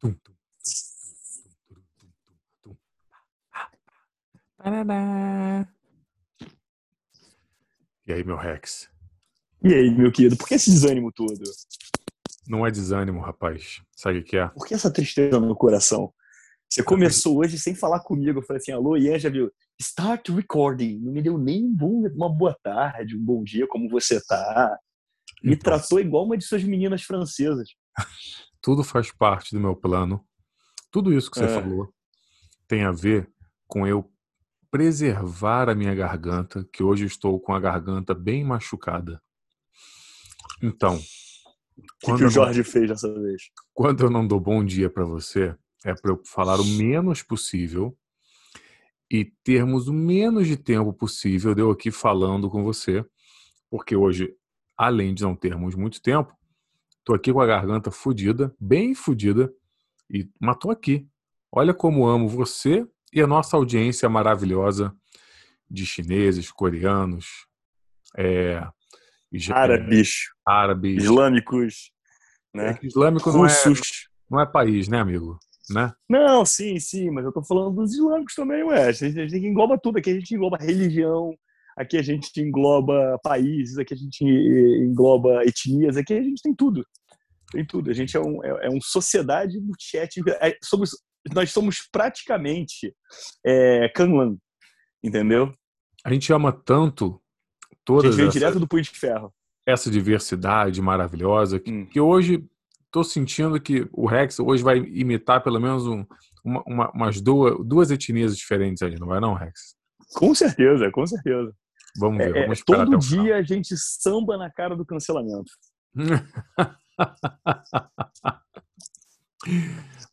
Tum, tum, tum. E aí, meu Rex? E aí, meu querido, por que esse desânimo todo? Não é desânimo, rapaz. Sabe o que é? Por que essa tristeza no coração? Você começou hoje sem falar comigo. Eu falei assim, alô, Ian, já viu? Start recording. Não me deu nem um bom- uma boa tarde, um bom dia, como você tá. Me Então. tratou igual uma de suas meninas francesas. Tudo faz parte do meu plano. Tudo isso que você É. falou tem a ver com eu preservar a minha garganta, que hoje estou com a garganta bem machucada. Então, O que, que o eu Jorge fez dessa vez? quando eu não dou bom dia para você, é para eu falar o menos possível e termos o menos de tempo possível de eu aqui falando com você, porque hoje, além de não termos muito tempo, tô aqui com a garganta fodida, bem fodida, e tô aqui. Olha como amo você e a nossa audiência maravilhosa de chineses, coreanos, é, é, Árabes, árabes. islâmicos, É né? que islâmico não é, russos. não é país, né, amigo? Né? Não, sim, sim, mas eu tô falando dos islâmicos também, ué. A gente, a gente engloba tudo. Aqui a gente engloba religião, aqui a gente engloba países, aqui a gente engloba etnias, aqui a gente tem tudo. Tem tudo. A gente é um, é, é um sociedade multiétnica. É, somos, nós somos praticamente é, Kanlan, entendeu? A gente ama tanto A toda gente essa, direto do Punho de Ferro. essa diversidade maravilhosa que, Hum. que hoje estou sentindo que o Rex hoje vai imitar pelo menos um- uma- uma- umas duas, duas etnias diferentes aí, não vai não, Rex? Com certeza, com certeza. Vamos ver, É, é, vamos esperar todo dia a gente samba na cara do cancelamento.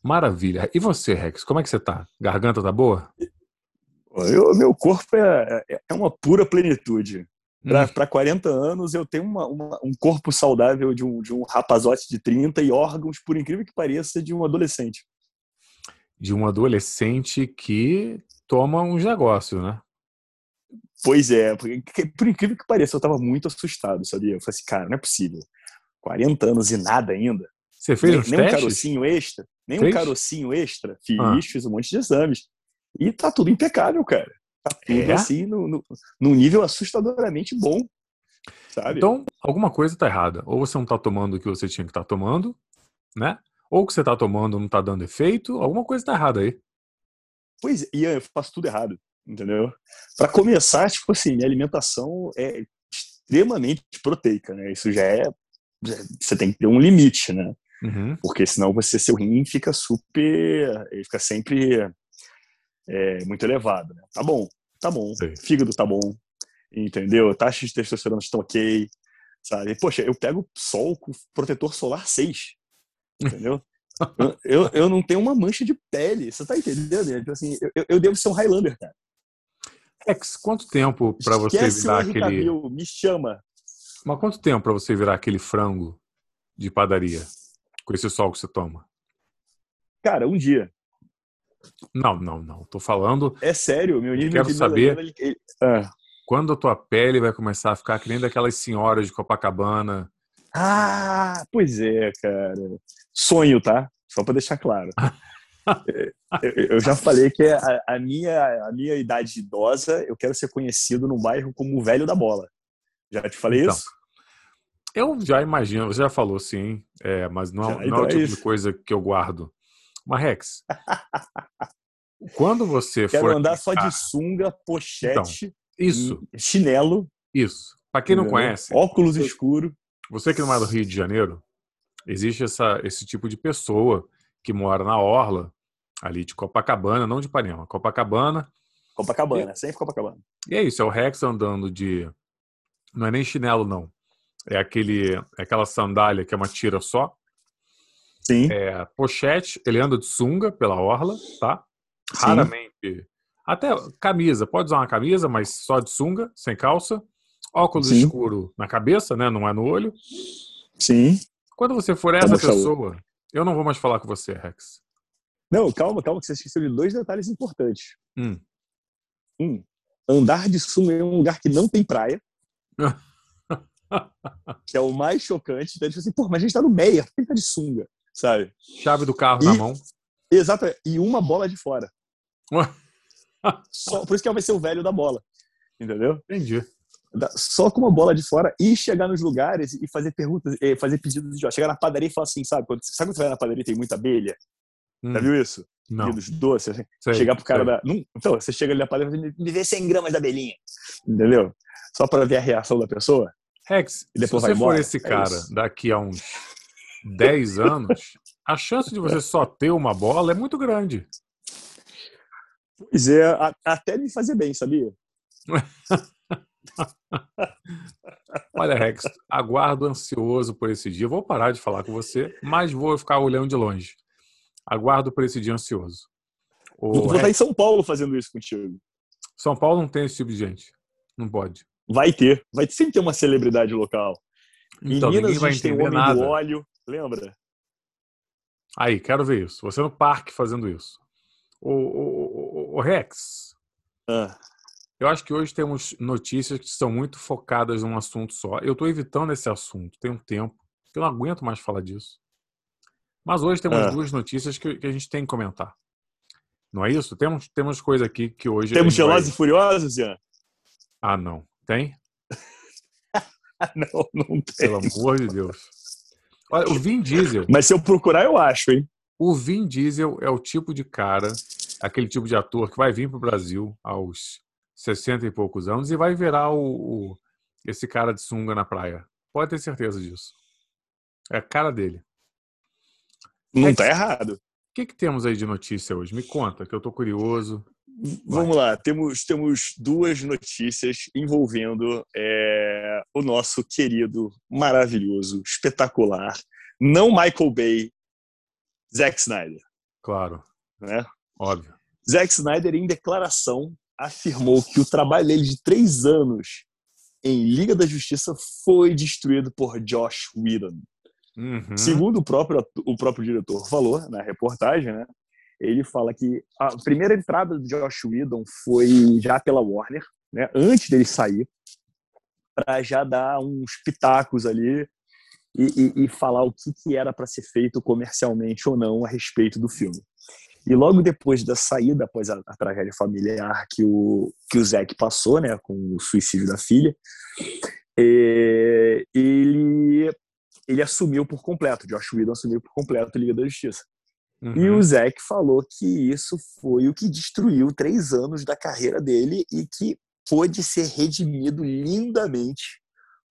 Maravilha. E você, Rex? Como é que você tá? Garganta tá boa? Eu- meu corpo é, é- é uma pura plenitude. Hum. Para 40 anos, eu tenho uma- uma- um corpo saudável de um, de um rapazote de 30 e órgãos, por incrível que pareça, de um adolescente. De um adolescente que toma uns negócios, né? Pois é, porque, por incrível que pareça, eu estava muito assustado, sabia? Eu falei assim, cara, não é possível. 40 anos e nada ainda. Você fez nem uns nem um carocinho extra. Nem Fez? um carocinho extra. Fiz, Ah. fiz um monte de exames. E tá tudo impecável, cara. Tá tudo É? assim, no, no, num nível assustadoramente bom. Sabe? Então, alguma coisa tá errada. Ou você não tá tomando o que você tinha que estar tomando, né? Ou o que você tá tomando não tá dando efeito. Alguma coisa tá errada aí. Pois é, Ian, eu faço tudo errado, entendeu? Para começar, tipo assim, minha alimentação é extremamente proteica, né? Isso já é. Você tem que ter um limite, né? Uhum. Porque senão você, seu rim fica super. Ele fica sempre é, muito elevado, né? Tá bom, tá bom. Sei. Fígado tá bom, entendeu? Taxa de testosterona estão ok, sabe? Poxa, eu pego sol com protetor solar 6, entendeu? Eu, eu, eu não tenho uma mancha de pele, você tá entendendo? Tipo assim, eu, eu devo ser um Highlander, cara. Rex, quanto tempo pra você virar aquele. Me chama. Mas quanto tempo pra você virar aquele frango de padaria com esse sol que você toma? Cara, um dia. Não, não, não. Tô falando É sério, meu nível Quero de saber- ele- ele- Ah. quando a tua pele vai começar a ficar que nem daquelas senhoras de Copacabana. Ah, pois é, cara. Sonho, tá? Só pra deixar claro. É, eu, eu já falei que a, a minha, a minha idade idosa, eu quero ser conhecido no bairro como o velho da bola. Já te falei Então, isso? Eu já imagino, você já falou sim, é, mas não, Já, não é então o é tipo de coisa que eu guardo. Mas, Rex, quando você Quero for. andar só de sunga, pochete, Isso, chinelo. isso. Pra quem não conhece, Óculos eu- escuro. Você que não é do Rio de Janeiro, existe essa, esse tipo de pessoa que mora na orla, ali de Copacabana, não de Ipanema, Copacabana. Copacabana, sempre Copacabana. E é isso, é o Rex andando de. Não é nem chinelo, não. É aquele, é aquela sandália que é uma tira só. Sim. É pochete, ele anda de sunga pela orla, tá? Sim. Raramente. Até camisa, pode usar uma camisa, mas só de sunga, sem calça. Óculos Sim. escuro na cabeça, né? Não é no olho. Sim. Quando você for essa Saúl. pessoa, eu não vou mais falar com você, Rex. Não, calma, calma, que você esqueceu de dois detalhes importantes. Hum. Um, andar de sunga em um lugar que não tem praia. que é o mais chocante. Então, tipo assim, pô, mas a gente tá no Meia, por que ele tá de sunga? sabe? Chave do carro e, na mão. Exato, e uma bola de fora. Só, por isso que vai ser o velho da bola. Entendeu? Entendi. Só com uma bola de fora e chegar nos lugares e fazer perguntas, eh, fazer pedidos de Chegar na padaria e falar assim, sabe? Quando, sabe quando você vai na padaria e tem muita abelha? Hum. Já viu isso? Não. Pedidos doces. Assim, sei, chegar pro cara sei. da. Então, você chega ali na padaria e fala, me vê 100 gramas da abelhinha. Entendeu? Só para ver a reação da pessoa. Rex, e depois se você for esse é cara é daqui a uns 10 anos, a chance de você só ter uma bola é muito grande. Pois é, até me fazer bem, sabia? Olha, Rex, aguardo ansioso por esse dia. Vou parar de falar com você, mas vou ficar olhando de longe. Aguardo por esse dia ansioso. O vou estar em São Paulo fazendo isso contigo. São Paulo não tem esse tipo de gente. Não pode. Vai ter. Vai sempre ter uma celebridade local. Então, em Minas, vai entender tem nada. do óleo, lembra? Aí, quero ver isso. Você no parque fazendo isso. O, o, o, o Rex. Ah. Eu acho que hoje temos notícias que são muito focadas num assunto só. Eu estou evitando esse assunto tem um tempo, que eu não aguento mais falar disso. Mas hoje temos ah. duas notícias que, que, a gente tem que comentar. Não é isso? Temos, temos coisa aqui que hoje. Temos Velozes vai... e Furiosos, Ian? Ah, não. Tem? não, não tem. Pelo amor de Deus. Olha, o Vin Diesel. Mas se eu procurar, eu acho, hein? O Vin Diesel é o tipo de cara, aquele tipo de ator que vai vir para o Brasil aos 60 e poucos anos e vai virar o, o, esse cara de sunga na praia. Pode ter certeza disso. É a cara dele. Não é tá errado. O que, que temos aí de notícia hoje? Me conta, que eu tô curioso. Vamos lá, temos, temos duas notícias envolvendo é, o nosso querido, maravilhoso, espetacular, não Michael Bay, Zack Snyder. Claro. Né? Óbvio. Zack Snyder, em declaração, afirmou que o trabalho dele de três anos em Liga da Justiça foi destruído por Josh Whedon. Uhum. Segundo o próprio, o próprio diretor falou na reportagem, né? Ele fala que a primeira entrada do Josh Whedon foi já pela Warner, né? Antes dele sair, para já dar uns pitacos ali e, e, e falar o que, que era para ser feito comercialmente ou não a respeito do filme. E logo depois da saída, após a, a tragédia familiar que o, que o Zack passou, né, com o suicídio da filha, é, ele, ele assumiu por completo, Josh Whedon assumiu por completo a Liga da Justiça. Uhum. E o Zack falou que isso foi o que destruiu três anos da carreira dele e que pôde ser redimido lindamente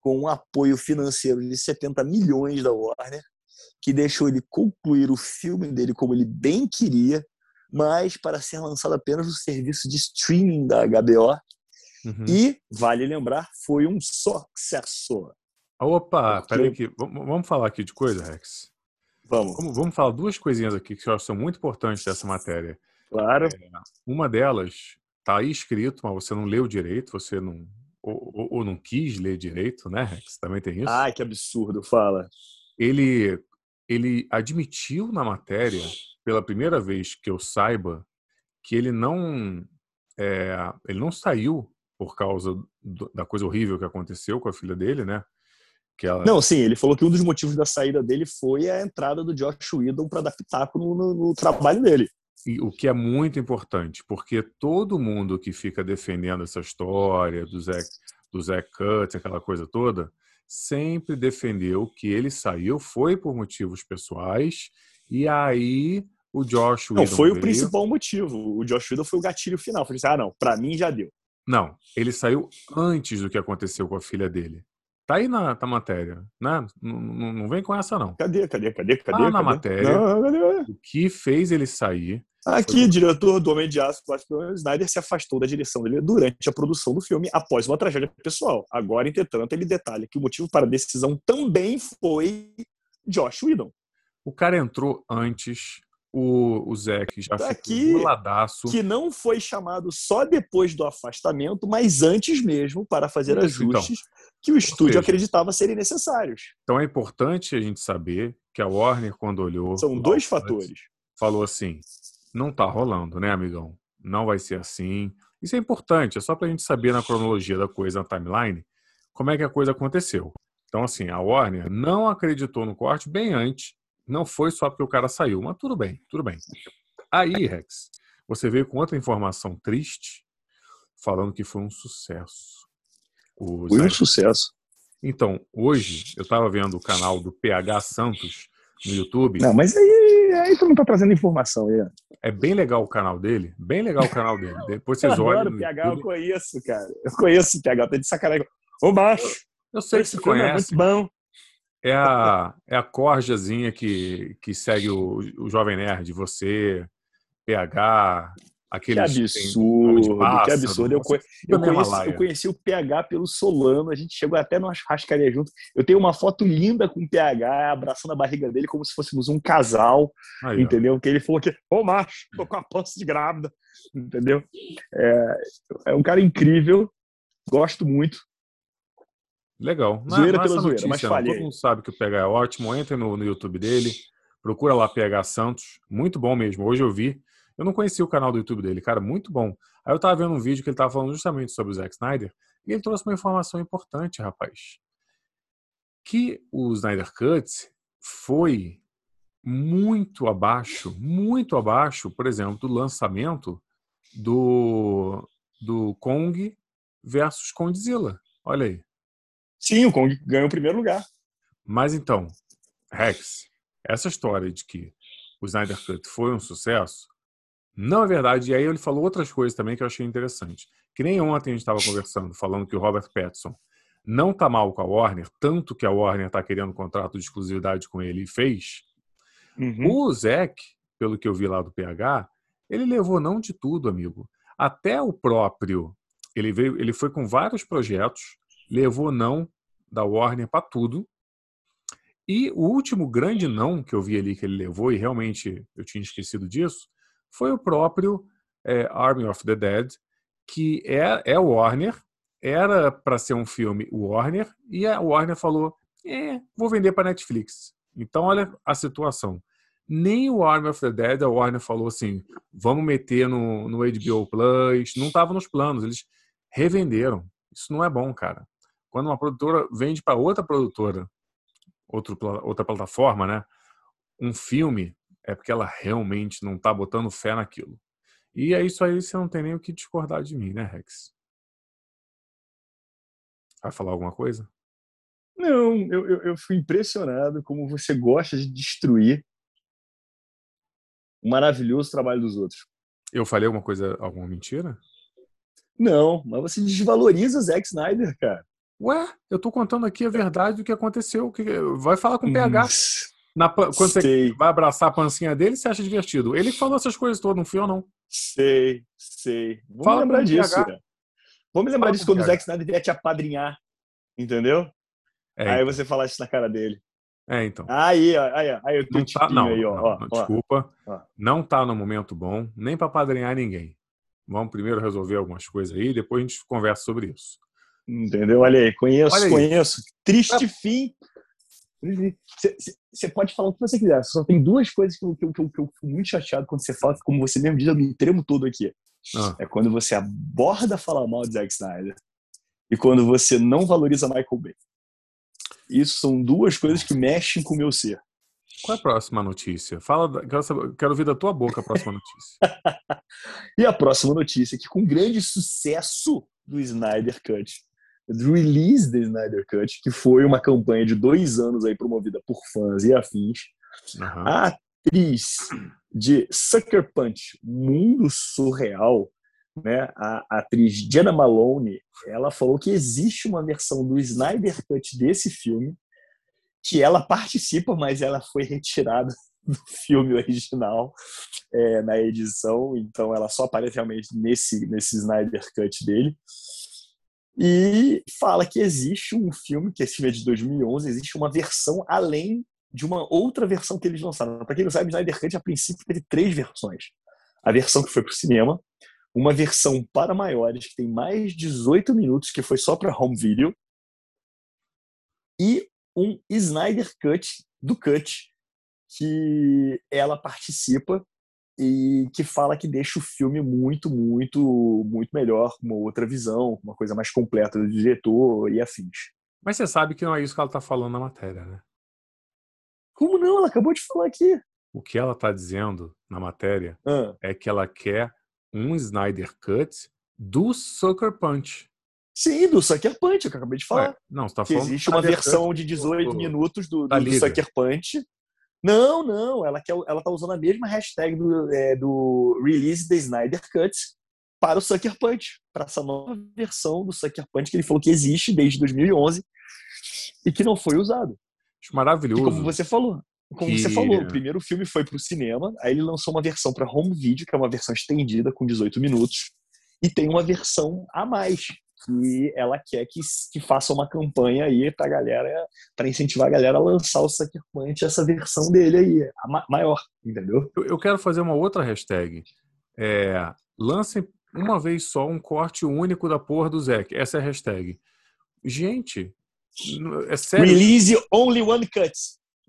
com um apoio financeiro de 70 milhões da Warner que deixou ele concluir o filme dele como ele bem queria, mas para ser lançado apenas no serviço de streaming da HBO. Uhum. E, vale lembrar, foi um sucesso. Opa, Porque... peraí aqui. Vamos falar aqui de coisa, Rex? Vamos. vamos. Vamos falar duas coisinhas aqui que eu acho que são muito importantes dessa matéria. Claro. É, uma delas está aí escrito, mas você não leu direito, você não. Ou, ou, ou, não quis ler direito, né, Rex? Também tem isso. Ai, que absurdo, fala. Ele ele admitiu na matéria, pela primeira vez que eu saiba, que ele não é, ele não saiu por causa do, da coisa horrível que aconteceu com a filha dele, né? Ela... Não, sim, ele falou que um dos motivos da saída dele foi a entrada do Josh Whedon para dar pitaco no, no, no, trabalho dele. E o que é muito importante, porque todo mundo que fica defendendo essa história do Zack, do Zack Cuts, aquela coisa toda, sempre defendeu que ele saiu foi por motivos pessoais e aí o Josh Whedon Não, foi veio... o principal motivo. O Josh Whedon foi o gatilho final. Falei assim, ah, não, pra mim já deu. Não, ele saiu antes do que aconteceu com a filha dele. Tá aí na, na matéria, né? Não, não, não, vem com essa, não. Cadê, cadê, cadê, cadê? Tá cadê? na matéria. Não, cadê? O que fez ele sair Aqui, o diretor do Homem de Aço, Snyder, se afastou da direção dele durante a produção do filme após uma tragédia pessoal. Agora, entretanto, ele detalha que o motivo para a decisão também foi Josh Whedon. O cara entrou antes, o, o Zack já tá ficou ladaço. Que não foi chamado só depois do afastamento, mas antes mesmo, para fazer Isso, então. ajustes então. que o estúdio seja, acreditava serem necessários. Então é importante a gente saber que a Warner, quando olhou. São dois fatores. Falou assim: não tá rolando, né, amigão? Não vai ser assim. Isso é importante, é só para a gente saber na cronologia da coisa, na timeline, como é que a coisa aconteceu. Então, assim, a Warner não acreditou no corte bem antes Não foi só porque o cara saiu, mas tudo bem, tudo bem. Aí, Rex, você veio com outra informação triste, falando que foi um sucesso. O foi um sucesso. Então, hoje, eu estava vendo o canal do PH Santos no YouTube. Não, mas aí, aí tu não tá trazendo informação aí. É bem legal o canal dele, bem legal o canal dele. Depois vocês eu olham. o PH, eu conheço, cara. Eu conheço o PH, tá de sacanagem. Ô, macho! Eu sei que você conhece. É muito bom. É a, é a corjazinha que, que segue o, o Jovem Nerd. Você, PH, aquele. Que absurdo, pássaro, que absurdo. Eu, eu, conheci, eu conheci o PH pelo Solano, a gente chegou até numa churrascaria junto. Eu tenho uma foto linda com o PH abraçando a barriga dele como se fôssemos um casal, Aí, entendeu? Ó. Que ele falou que, ô macho, tô com a pança de grávida, entendeu? É, é um cara incrível, gosto muito. Legal. Não, zoeira não é pela zoeira, notícia, mas falhei. Todo mundo sabe que o PH é ótimo. Entre no, no YouTube dele, procura lá PH Santos. Muito bom mesmo. Hoje eu vi. Eu não conhecia o canal do YouTube dele, cara, muito bom. Aí eu tava vendo um vídeo que ele tava falando justamente sobre o Zack Snyder e ele trouxe uma informação importante, rapaz. Que o Snyder Cut foi muito abaixo, muito abaixo, por exemplo, do lançamento do, do Kong versus Godzilla. Olha aí. Sim, o Kong ganhou o primeiro lugar. Mas então, Rex, essa história de que o Snyder Cut foi um sucesso, não é verdade. E aí ele falou outras coisas também que eu achei interessante. Que nem ontem a gente estava conversando, falando que o Robert Pattinson não tá mal com a Warner, tanto que a Warner está querendo um contrato de exclusividade com ele e fez. Uhum. O Zack, pelo que eu vi lá do PH, ele levou não de tudo, amigo. Até o próprio, ele veio, ele foi com vários projetos, levou não da Warner para tudo. E o último grande não que eu vi ali que ele levou, e realmente eu tinha esquecido disso, foi o próprio é, Army of the Dead, que é, é Warner, era para ser um filme Warner, e a Warner falou: é, vou vender para Netflix. Então, olha a situação. Nem o Army of the Dead, a Warner falou assim: vamos meter no, no HBO Plus. Não estava nos planos, eles revenderam. Isso não é bom, cara. Quando uma produtora vende para outra produtora, outro, outra plataforma, né? Um filme, é porque ela realmente não está botando fé naquilo. E é isso aí, você não tem nem o que discordar de mim, né, Rex? Vai falar alguma coisa? Não, eu, eu, eu fui impressionado como você gosta de destruir o maravilhoso trabalho dos outros. Eu falei alguma coisa, alguma mentira? Não, mas você desvaloriza o Zack Snyder, cara. Ué, eu tô contando aqui a verdade do que aconteceu. Vai falar com o PH. Hum, Na, quando sei. você vai abraçar a pancinha dele, você acha divertido. Ele falou essas coisas todas, não fui ou não? Sei, sei. Vamos Fala lembrar disso. PH. Vamos lembrar Fala disso quando o Zack Snyder vier te apadrinhar. Entendeu? É, aí então. você fala isso na cara dele. É, então. Aí, aí, aí, eu tô não tá, não, aí, ó, não, ó, Desculpa. Ó. Não tá no momento bom, nem para padrinhar ninguém. Vamos primeiro resolver algumas coisas aí, depois a gente conversa sobre isso. Entendeu? Olha aí, conheço, Olha aí. conheço. Triste ah. fim. Você pode falar o que você quiser. Só tem duas coisas que eu, que, eu, que eu, fico muito chateado quando você fala, como você mesmo diz, eu me tremo todo aqui. Ah. É quando você aborda falar mal de Zack Snyder e quando você não valoriza Michael Bay. Isso são duas coisas que mexem com o meu ser. Qual é a próxima notícia? Fala, quero, saber, quero ouvir da tua boca a próxima notícia. e a próxima notícia é que com grande sucesso do Snyder Cut, release do Snyder Cut, que foi uma campanha de dois anos aí promovida por fãs e afins, uhum. a atriz de Sucker Punch, Mundo Surreal, né, a, a atriz Jenna Malone, ela falou que existe uma versão do Snyder Cut desse filme que ela participa, mas ela foi retirada do filme original é, na edição, então ela só aparece realmente nesse, nesse Snyder Cut dele. E fala que existe um filme, que esse filme é de 2011, existe uma versão além de uma outra versão que eles lançaram. Para quem não sabe, Snyder Cut a princípio teve três versões. A versão que foi para o cinema, uma versão para maiores que tem mais 18 minutos, que foi só para home video, e um Snyder Cut do Cut, que ela participa e que fala que deixa o filme muito, muito, muito melhor, com uma outra visão, uma coisa mais completa do diretor e afins. Mas você sabe que não é isso que ela está falando na matéria, né? Como não? Ela acabou de falar aqui. O que ela está dizendo na matéria Ah, é que ela quer um Snyder Cut do Sucker Punch. sim, do Sucker Punch, é o que eu acabei de falar. Ué, não, você tá que falando existe uma versão de 18 do- minutos do, do, do. Sucker Punch. Não, não, ela, quer, ela tá usando a mesma hashtag do, é, do Release the Snyder Cut para o Sucker Punch, para essa nova versão do Sucker Punch que ele falou que existe desde 2011 e que não foi usado. Acho E maravilhoso. como você falou, como Que- você falou, o primeiro filme foi para o cinema, aí ele lançou uma versão para home video, que é uma versão estendida com 18 minutos, e tem uma versão a mais que ela quer que, que faça uma campanha aí pra galera, para incentivar a galera a lançar o Sucker Punch, essa versão dele aí, a ma- maior, entendeu? Eu, eu quero fazer uma outra hashtag. É, lancem uma vez só um corte único da porra do Zack. Essa é a hashtag. Gente, é sério. Release only one cut.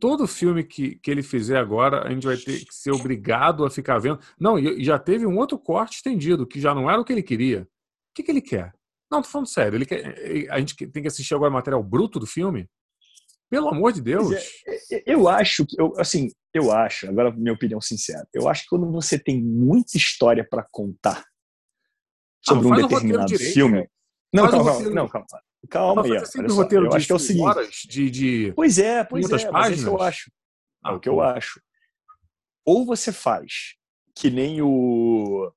Todo filme que, que ele fizer agora, a gente vai ter que ser obrigado a ficar vendo. Não, já teve um outro corte estendido, que já não era o que ele queria. O que, que ele quer? Não, tô falando sério. Ele quer, a gente tem que assistir agora o material bruto do filme? Pelo amor de Deus. Pois é, Eu acho que, eu, assim, eu acho, agora minha opinião sincera, eu acho que quando você tem muita história pra contar sobre Ah, um o determinado direito, filme. cara. Não, Faz o calma, roteiro. não, calma. Calma aí, roteiro Eu de acho que é o seguinte. horas de, de... Pois é, pois muitas é, mas esse eu páginas? acho. Ah, é o que eu pô. acho. Ou você faz que nem o.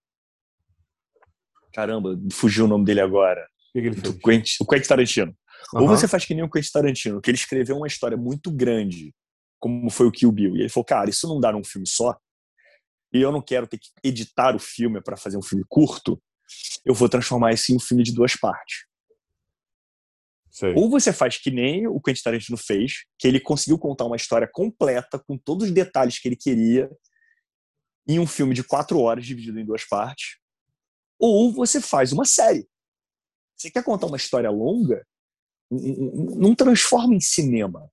Caramba, fugiu o nome dele agora. O que, que Do? Quentin, o Quentin Tarantino. Ou Aham. você faz que nem o Quentin Tarantino, que ele escreveu uma história muito grande, como foi o Kill Bill. E ele falou, cara, isso não dá num filme só. E eu não quero ter que editar o filme para fazer um filme curto. Eu vou transformar isso em um filme de duas partes. Sei. Ou você faz que nem o Quentin Tarantino fez, que ele conseguiu contar uma história completa, com todos os detalhes que ele queria, em um filme de quatro horas, dividido em duas partes. Ou você faz uma série. Você quer contar uma história longa? Não transforma em cinema.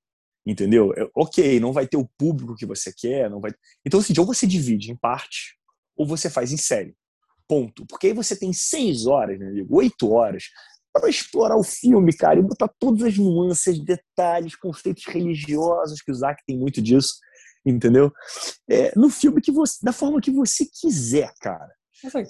Entendeu? É, Ok, não vai ter o público que você quer. não vai. Então, assim, ou você divide em partes, ou você faz em série. Ponto. Porque aí você tem seis horas, amigo, oito horas, para explorar o filme, cara, e botar todas as nuances, detalhes, conceitos religiosos, que o Zack tem muito disso, entendeu? É, no filme que você, da forma que você quiser, cara.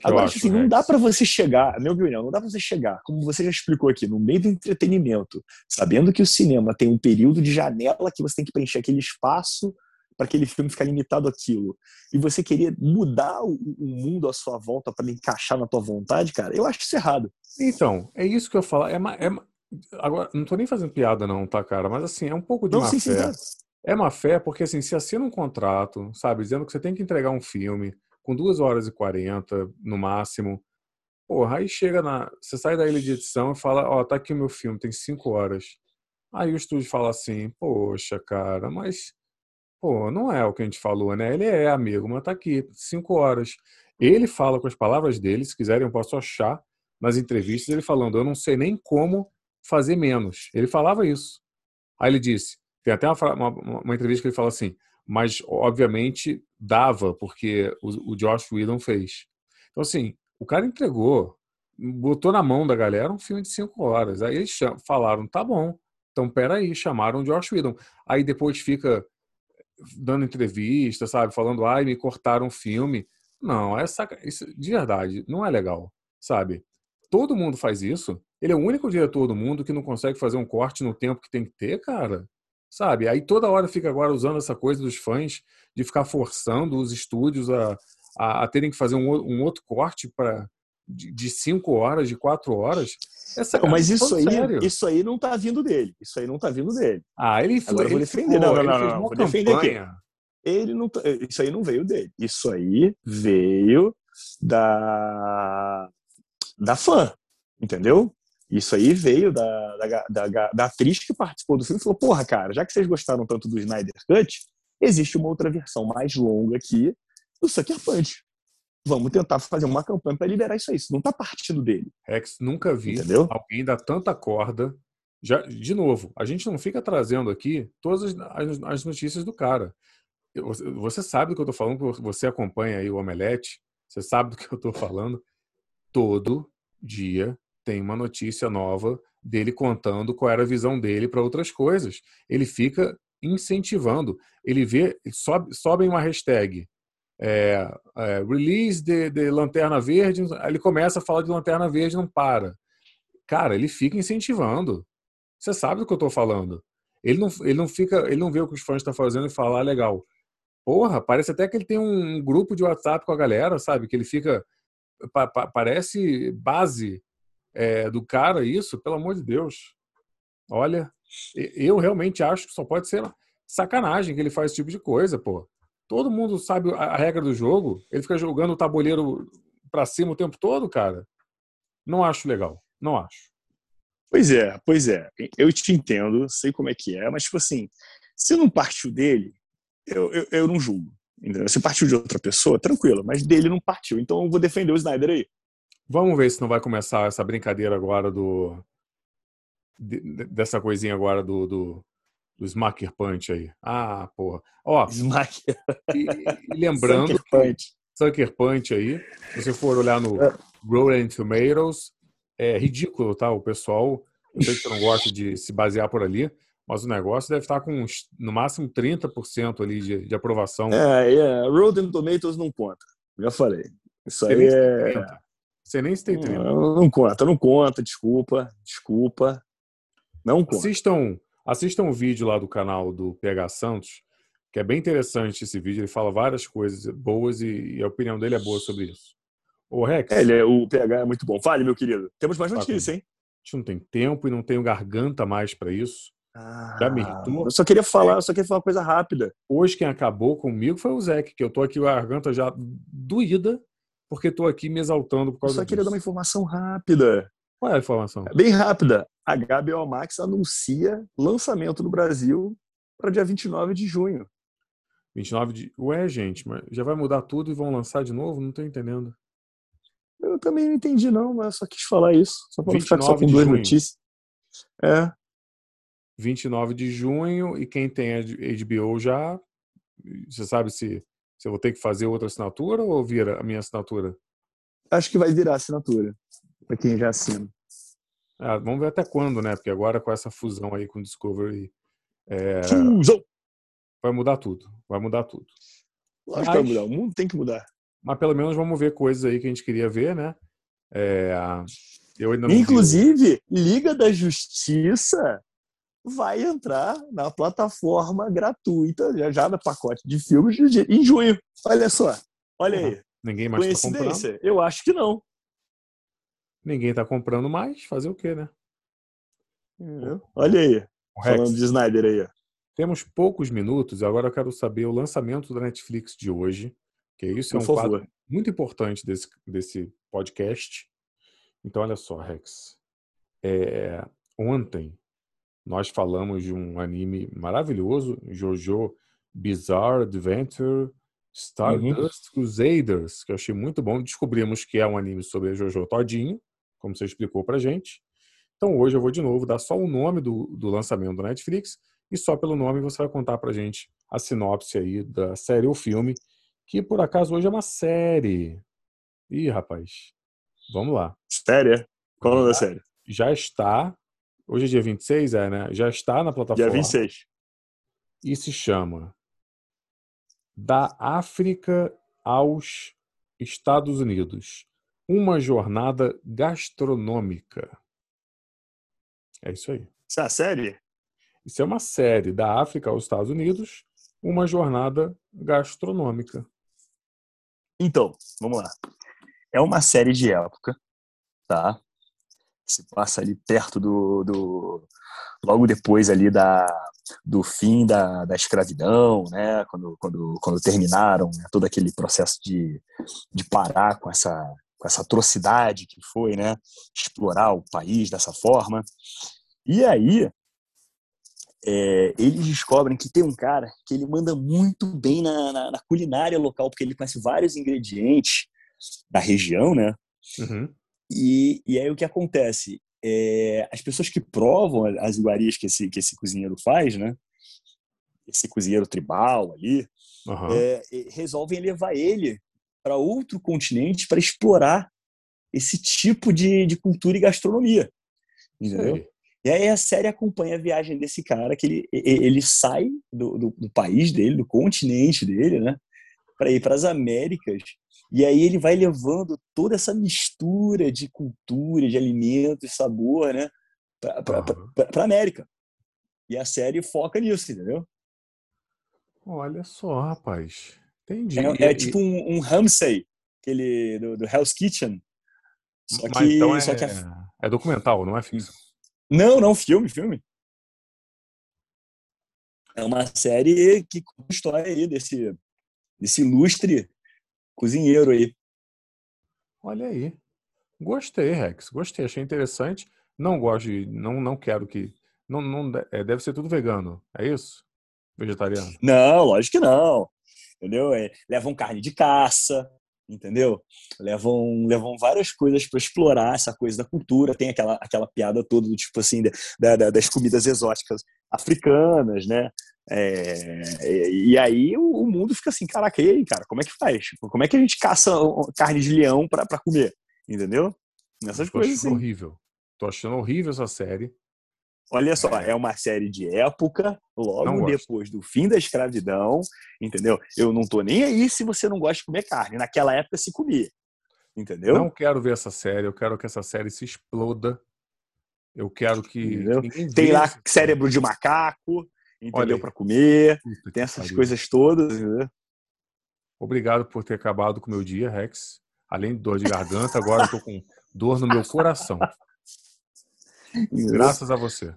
Agora, acho, assim, não Rex? dá para você chegar, na minha opinião, não dá para você chegar, como você já explicou aqui, no meio do entretenimento, sabendo que o cinema tem um período de janela que você tem que preencher aquele espaço para aquele filme ficar limitado àquilo, e você querer mudar o, o mundo à sua volta para encaixar na tua vontade, cara, eu acho isso errado. Então, é isso que eu falo. É, é Agora, não tô nem fazendo piada, não, tá, cara? Mas assim, é um pouco de Não, má sim, sim, fé. claro. É má fé porque, assim, se assina um contrato, sabe, dizendo que você tem que entregar um filme com 2 horas e 40 no máximo, porra, aí chega na. Você sai da ilha de edição e fala: Ó, tá aqui o meu filme, tem 5 horas. Aí o estúdio fala assim: Poxa, cara, mas. Pô, não é o que a gente falou, né? Ele é amigo, mas tá aqui, 5 horas. Ele fala com as palavras dele, se quiserem eu posso achar nas entrevistas, ele falando: Eu não sei nem como fazer menos. Ele falava isso. Aí ele disse: tem até uma, uma, uma entrevista que ele fala assim, mas obviamente dava, porque o, o Josh Whedon fez. Então, assim, o cara entregou, botou na mão da galera um filme de cinco horas. Aí eles falaram, tá bom, então peraí, chamaram o Josh Whedon. Aí depois fica dando entrevista, sabe, falando, ai, me cortaram o filme. Não, essa, isso de verdade, não é legal, sabe? Todo mundo faz isso. Ele é o único diretor do mundo que não consegue fazer um corte no tempo que tem que ter, cara. Sabe? Aí toda hora fica agora usando essa coisa dos fãs de ficar forçando os estúdios a, a, a terem que fazer um, um outro corte para de, de cinco horas, de quatro horas. Essa, Não, mas cara, isso aí, sério. isso aí não tá vindo dele. Isso aí não tá vindo dele. Ah, ele foi. Agora eu vou ele defender. ficou, Não, não, ele não, fez não, vou defender campanha. Ele não, tá- isso aí não veio dele. Isso aí veio da da fã, entendeu? Isso aí veio da, da, da, da atriz que participou do filme e falou: Porra, cara, já que vocês gostaram tanto do Snyder Cut, existe uma outra versão mais longa aqui do Sucker Punch. Vamos tentar fazer uma campanha para liberar isso aí. Isso não tá partindo dele, Rex, nunca vi entendeu? alguém dar tanta corda. Já, de novo, a gente não fica trazendo aqui todas as, as- as notícias do cara. Você, sabe do que eu tô falando, você acompanha aí o Omelete, você sabe do que eu tô falando. Todo dia tem uma notícia nova dele contando qual era a visão dele para outras coisas. Ele fica incentivando. Ele vê, sobe, sobe uma hashtag, é, é, release de, de, Lanterna Verde, ele começa a falar de Lanterna Verde não para. Cara, ele fica incentivando. Você sabe do que eu estou falando. Ele não, ele não fica, ele não vê o que os fãs estão fazendo e fala, ah, legal. Porra, parece até que ele tem um grupo de WhatsApp com a galera, sabe? Que ele fica. Pa, pa, parece base é, do cara isso, pelo amor de Deus. Olha, eu realmente acho que só pode ser sacanagem que ele faz esse tipo de coisa, pô. Todo mundo sabe a regra do jogo. Ele fica jogando o tabuleiro para cima o tempo todo, cara. Não acho legal. Não acho. Pois é, pois é. Eu te entendo, sei como é que é, mas, tipo assim, se não partiu dele, eu, eu, eu não julgo. Entendeu? Se partiu de outra pessoa, tranquilo, mas dele não partiu. Então eu vou defender o Snyder aí. Vamos ver se não vai começar essa brincadeira agora do. dessa coisinha agora do, do, do Smacker Punch aí. Ah, porra. Ó, Smacker. E, e lembrando. Sucker Punch. Sucker Punch aí. Se você for olhar no. Rolling Tomatoes, é ridículo, tá? O pessoal. Eu sei que você não gosta de se basear por ali, mas o negócio deve estar com no máximo 30% ali de, de aprovação. É, é. Rotten Tomatoes não conta. Já falei. Isso aí é. Você nem se tem 30. Não, não conta, não conta, desculpa, desculpa. Não conta. Assistam Assistam o vídeo lá do canal do PH Santos, que é bem interessante esse vídeo. Ele fala várias coisas boas e, e a opinião dele é boa sobre isso. O Rex. É, ele é, o PH é muito bom. Fale, meu querido. Temos mais tá notícias, hein? A gente não tem tempo e não tenho garganta mais para isso. Ah, Já me irritou. Eu só queria falar, eu só queria falar uma coisa rápida. Hoje quem acabou comigo foi o Zeke, que eu tô aqui com a garganta já doída, porque tô aqui me exaltando por causa Eu só disso. queria dar uma informação rápida. Qual é a informação? É bem rápida. A HBO Max anuncia lançamento no Brasil para dia 29 de junho. 29 de. Ué, gente, mas já vai mudar tudo e vão lançar de novo? Não tô entendendo. Eu também não entendi, não, mas só quis falar isso. Só para ficar só com duas junho. notícias. É. 29 de junho, e quem tem HBO já. Você sabe se, se eu vou ter que fazer outra assinatura ou vira a minha assinatura? Acho que vai virar assinatura para quem já assina. Ah, vamos ver até quando, né? Porque agora com essa fusão aí com o Discovery. É... Fusão! Vai mudar tudo. Vai mudar tudo. Lógico mas, que vai mudar. O mundo tem que mudar. Mas pelo menos vamos ver coisas aí que a gente queria ver, né? É... Eu ainda Inclusive, vi... Liga da Justiça vai entrar na plataforma gratuita, já, já no pacote de filmes, em junho. Olha só. Olha aí. Ninguém mais tá Coincidência? Tá Eu acho que não. Ninguém tá comprando mais, fazer o quê, né? Olha aí, falando de Snyder aí. Temos poucos minutos, agora eu quero saber o lançamento da Netflix de hoje, que isso é um favor. quadro muito importante desse, desse podcast. Então, olha só, Rex. É, ontem nós falamos de um anime maravilhoso, Jojo Bizarre Adventure Stardust uhum. Crusaders, que eu achei muito bom. Descobrimos que é um anime sobre Jojo todinho como você explicou para gente. Então hoje eu vou de novo dar só o nome do, do lançamento do Netflix e só pelo nome você vai contar para gente a sinopse aí da série ou filme, que por acaso hoje é uma série. Ih, rapaz, vamos lá. Série? Qual é o nome da série? Já está, hoje é dia 26, é, né? Já está na plataforma. Dia 26. E se chama Da África aos Estados Unidos. Uma jornada gastronômica. É isso aí. Isso é a série? Isso é uma série da África aos Estados Unidos, uma jornada gastronômica. Então, vamos lá. É uma série de época, tá? Se passa ali perto do, do logo depois ali da, do fim da, da escravidão, né? Quando, quando, quando terminaram né? todo aquele processo de, de parar com essa com essa atrocidade que foi, né, explorar o país dessa forma. E aí é, eles descobrem que tem um cara que ele manda muito bem na, na, na culinária local, porque ele conhece vários ingredientes da região, né? Uhum. E, e aí o que acontece? É, as pessoas que provam as iguarias que esse, que esse cozinheiro faz, né? Esse cozinheiro tribal ali, uhum. é, resolvem levar ele para outro continente para explorar esse tipo de, de cultura e gastronomia. Entendeu? E aí a série acompanha a viagem desse cara, que ele, ele sai do, do, do país dele, do continente dele, né? Para ir para as Américas. E aí ele vai levando toda essa mistura de cultura, de alimentos, sabor, né? Para uhum. América. E a série foca nisso, entendeu? Olha só, rapaz. Entendi. É, é tipo um, um Ramsay, aquele do, do Hell's Kitchen. Só que, então é, só que é... é documental, não é ficção? Não, não, filme, filme. É uma série que conta a história aí desse, desse ilustre cozinheiro aí. Olha aí. Gostei, Rex. Gostei, achei interessante. Não gosto de. Não, não quero que. Não, não, é, deve ser tudo vegano. É isso? Vegetariano? Não, lógico que não. Entendeu? É, levam carne de caça, entendeu? Levam, levam várias coisas para explorar essa coisa da cultura. Tem aquela, aquela piada toda do tipo assim, da, da, das comidas exóticas africanas, né? É, e aí o, mundo fica assim, caraca, e aí, cara, como é que faz? Como é que a gente caça carne de leão para comer? Entendeu? Nessas coisas. Achando assim. horrível. Tô achando horrível essa série. Olha só, é. é uma série de época, logo depois do fim da escravidão, entendeu? Eu não tô nem aí se você não gosta de comer carne. Naquela época se comia, entendeu? Não quero ver essa série, eu quero que essa série se exploda. Eu quero que. Tem lá cérebro de macaco, entendeu? Para comer. Puta tem essas coisas todas, entendeu? Obrigado por ter acabado com o meu dia, Rex. Além de dor de garganta, agora eu tô com dor no meu coração. Graças a você.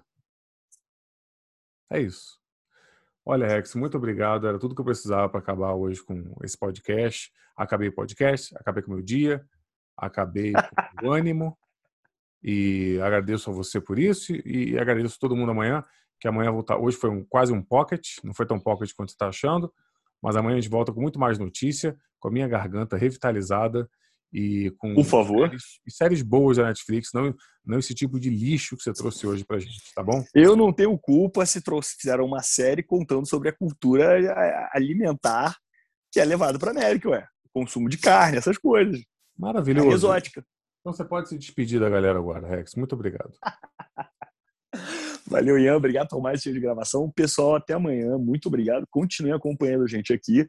É isso. Olha, Rex, muito obrigado. Era tudo que eu precisava para acabar hoje com esse podcast. Acabei o podcast, acabei com o meu dia, acabei com o ânimo. E agradeço a você por isso e agradeço a todo mundo amanhã, que amanhã voltar. Hoje foi um, quase um pocket, não foi tão pocket quanto você está achando, mas amanhã a gente volta com muito mais notícia, com a minha garganta revitalizada e com Por favor. Séries, séries boas da Netflix, não, não esse tipo de lixo que você trouxe hoje pra gente, tá bom? Eu não tenho culpa se trouxe, fizeram uma série contando sobre a cultura alimentar que é levada para América, ué. O consumo de carne, essas coisas. Maravilhoso. É exótica. Então você pode se despedir da galera agora, Rex. Muito obrigado. Valeu, Ian. Obrigado por mais esse de gravação. Pessoal, até amanhã. Muito obrigado. Continue acompanhando a gente aqui.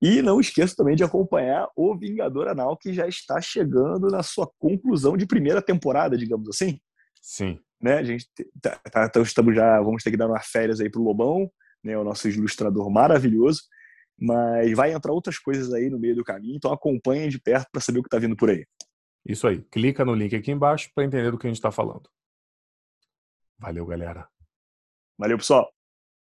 E não esqueça também de acompanhar o Vingador Anal, que já está chegando na sua conclusão de primeira temporada, digamos assim. Sim. Né? A gente tá, tá, então estamos já, vamos ter que dar umas férias aí pro Lobão, né? O nosso ilustrador maravilhoso. Mas vai entrar outras coisas aí no meio do caminho, então acompanhem de perto para saber o que está vindo por aí. Isso aí. Clica no link aqui embaixo para entender do que a gente está falando. Valeu, galera. Valeu, pessoal.